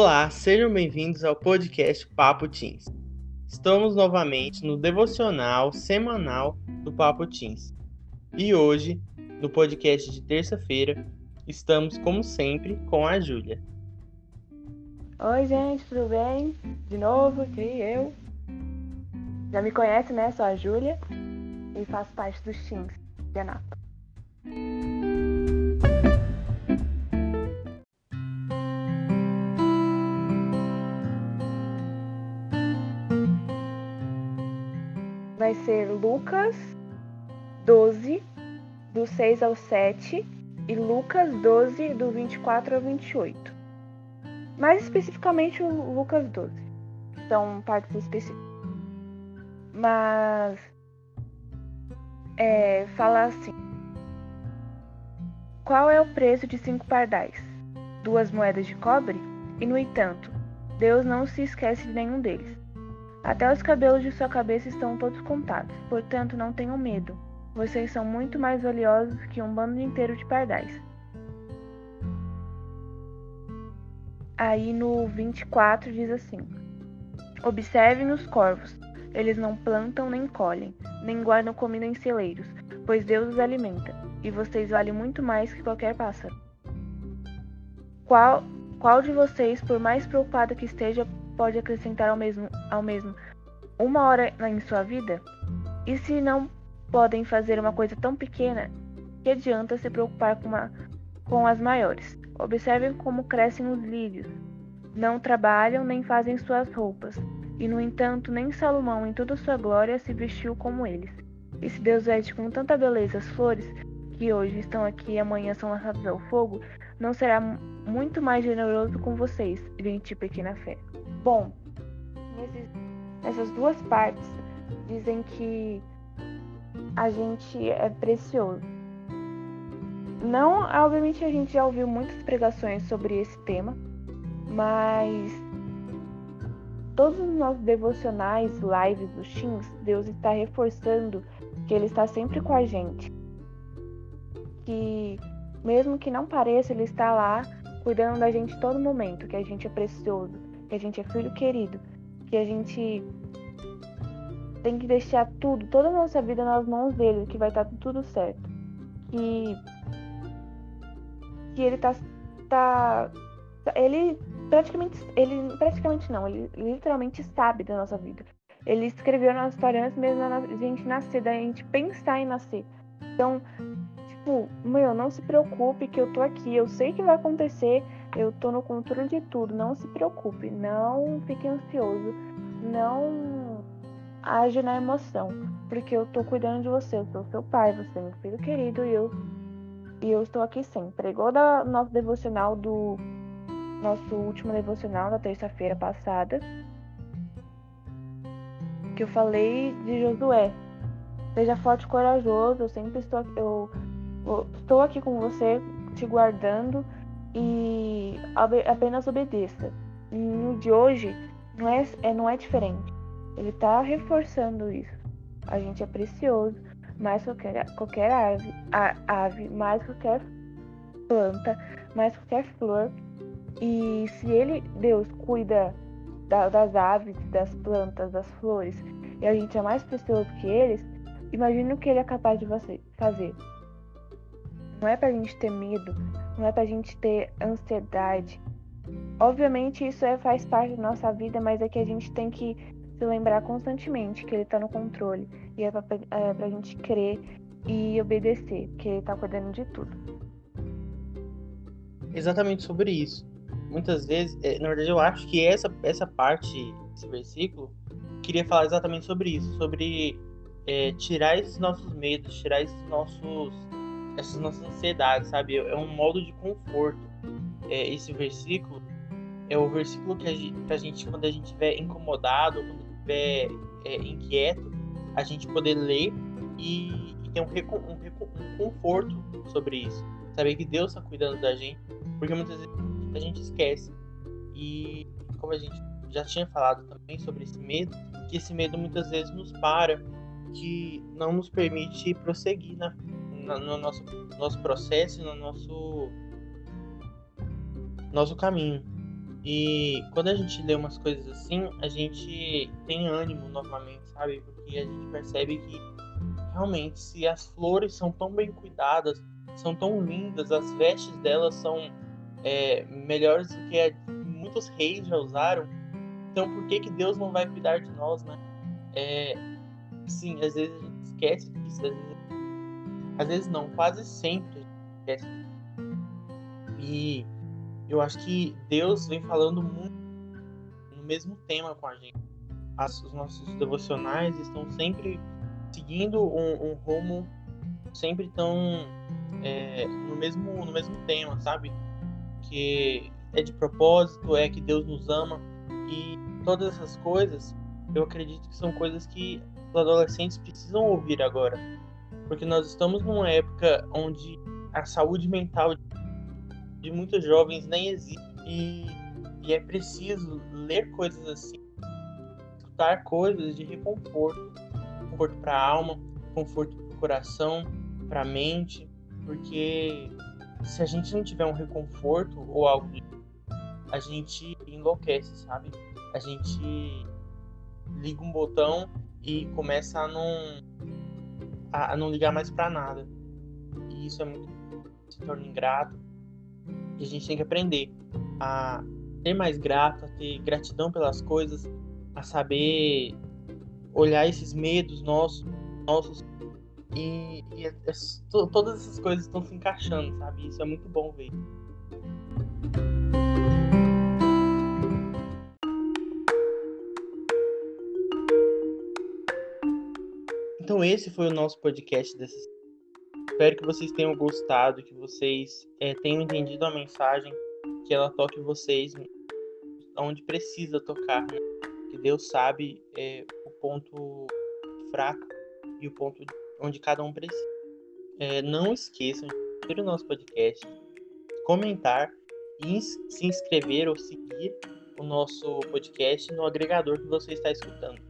Olá, sejam bem-vindos ao podcast Papo Teens. Estamos novamente no devocional semanal do Papo Teens. E hoje, no podcast de terça-feira, estamos, como sempre, com a Júlia. Oi, gente, tudo bem? De novo, aqui eu. Já me conhece, né? Sou a Júlia e faço parte dos Teens de Anápolis. Ser Lucas 12, do 6 ao 7, e Lucas 12, do 24 ao 28. Mais especificamente o Lucas 12. São partes específicas. Mas é, fala assim: Qual é o preço de cinco pardais? Duas moedas de cobre? E no entanto, Deus não se esquece de nenhum deles. Até os cabelos de sua cabeça estão todos contados, portanto não tenham medo. Vocês são muito mais valiosos que um bando inteiro de pardais. Aí no 24 diz assim: Observem os corvos. Eles não plantam nem colhem, nem guardam comida em celeiros, pois Deus os alimenta, e vocês valem muito mais que qualquer pássaro. Qual, qual de vocês, por mais preocupado que esteja pode acrescentar ao mesmo, ao mesmo uma hora em sua vida? E se não podem fazer uma coisa tão pequena, que adianta se preocupar com, uma, com as maiores? Observem como crescem os lírios. Não trabalham nem fazem suas roupas. E, no entanto, nem Salomão, em toda sua glória, se vestiu como eles. E se Deus veste com tanta beleza as flores, que hoje estão aqui e amanhã são lançadas ao fogo, não será muito mais generoso com vocês, gente pequena fé. Bom, nessas duas partes dizem que a gente é precioso. Não, obviamente a gente já ouviu muitas pregações sobre esse tema, mas todos os nossos devocionais, lives dos Teams, Deus está reforçando que Ele está sempre com a gente. Que mesmo que não pareça, Ele está lá cuidando da gente todo momento, que a gente é precioso, que a gente é filho querido, que a gente tem que deixar tudo, toda a nossa vida nas mãos dele, que vai estar tá tudo certo. Que, que ele tá, tá. Ele praticamente. Ele praticamente não, ele literalmente sabe da nossa vida. Ele escreveu na história antes mesmo da gente nascer, da gente pensar em nascer. Então, tipo, meu, não se preocupe que eu tô aqui, eu sei que vai acontecer, eu tô no controle de tudo, não se preocupe, não fique ansioso, não age na emoção, porque eu tô cuidando de você, eu sou seu pai, você é meu filho querido e eu e eu estou aqui sempre. Igual da nosso devocional do nosso último devocional da terça-feira passada, que eu falei de Josué. Seja forte e corajoso, eu sempre estou eu estou aqui com você, te guardando e apenas obedeça. No de hoje não é, é, não é diferente. Ele está reforçando isso. A gente é precioso, mais qualquer, qualquer ave, a, ave, mais qualquer planta, mais qualquer flor. E se ele, Deus, cuida da, das aves, das plantas, das flores, e a gente é mais precioso que eles, imagine o que ele é capaz de você fazer. Não é pra gente ter medo, não é pra gente ter ansiedade. Obviamente isso é, faz parte da nossa vida, mas é que a gente tem que se lembrar constantemente que ele tá no controle. E é pra, é pra gente crer e obedecer, que ele tá cuidando de tudo. Exatamente sobre isso. Muitas vezes, é, na verdade, eu acho que essa, essa parte, esse versículo, queria falar exatamente sobre isso, sobre é, tirar esses nossos medos, tirar esses nossos essas nossas ansiedades, sabe? É um modo de conforto. É, esse versículo é o versículo que a gente, gente, quando a gente estiver incomodado, quando estiver é, inquieto, a gente poder ler e, e ter um, um, um, conforto sobre isso. Saber que Deus está cuidando da gente, porque muitas vezes a gente esquece. E como a gente já tinha falado também sobre esse medo, que esse medo muitas vezes nos para, que não nos permite prosseguir na, no nosso, nosso processo, no nosso, nosso caminho. E quando a gente lê umas coisas assim, a gente tem ânimo novamente, sabe? Porque a gente percebe que realmente, se as flores são tão bem cuidadas, são tão lindas, as vestes delas são é, melhores do que muitos reis já usaram, então por que que Deus não vai cuidar de nós, né? É, sim, às vezes a gente esquece disso, às vezes, às vezes não, quase sempre. E eu acho que Deus vem falando muito no mesmo tema com a gente. As, os nossos devocionais estão sempre seguindo um, um rumo, sempre estão é, no, mesmo, no mesmo tema, sabe? Que é de propósito, é que Deus nos ama. E todas essas coisas, eu acredito que são coisas que os adolescentes precisam ouvir agora. Porque nós estamos numa época onde a saúde mental de muitos jovens nem existe. E, e é preciso ler coisas assim, escutar coisas de reconforto conforto para a alma, conforto para o coração, para a mente, porque se a gente não tiver um reconforto ou algo, a gente enlouquece, sabe? A gente liga um botão e começa a não a, a não ligar mais para nada. E isso é muito se torna ingrato e a gente tem que aprender a ser mais grato, a ter gratidão pelas coisas, a saber olhar esses medos nossos, nossos e, e é, é, todas essas coisas estão se encaixando, sabe? Isso é muito bom ver. Então esse foi o nosso podcast dessa Espero que vocês tenham gostado, que vocês é, tenham entendido a mensagem, que ela toque vocês onde precisa tocar, né? que Deus sabe é, o ponto fraco e o ponto onde cada um precisa. É, não esqueçam de seguir o nosso podcast, comentar e se inscrever ou seguir o nosso podcast no agregador que você está escutando.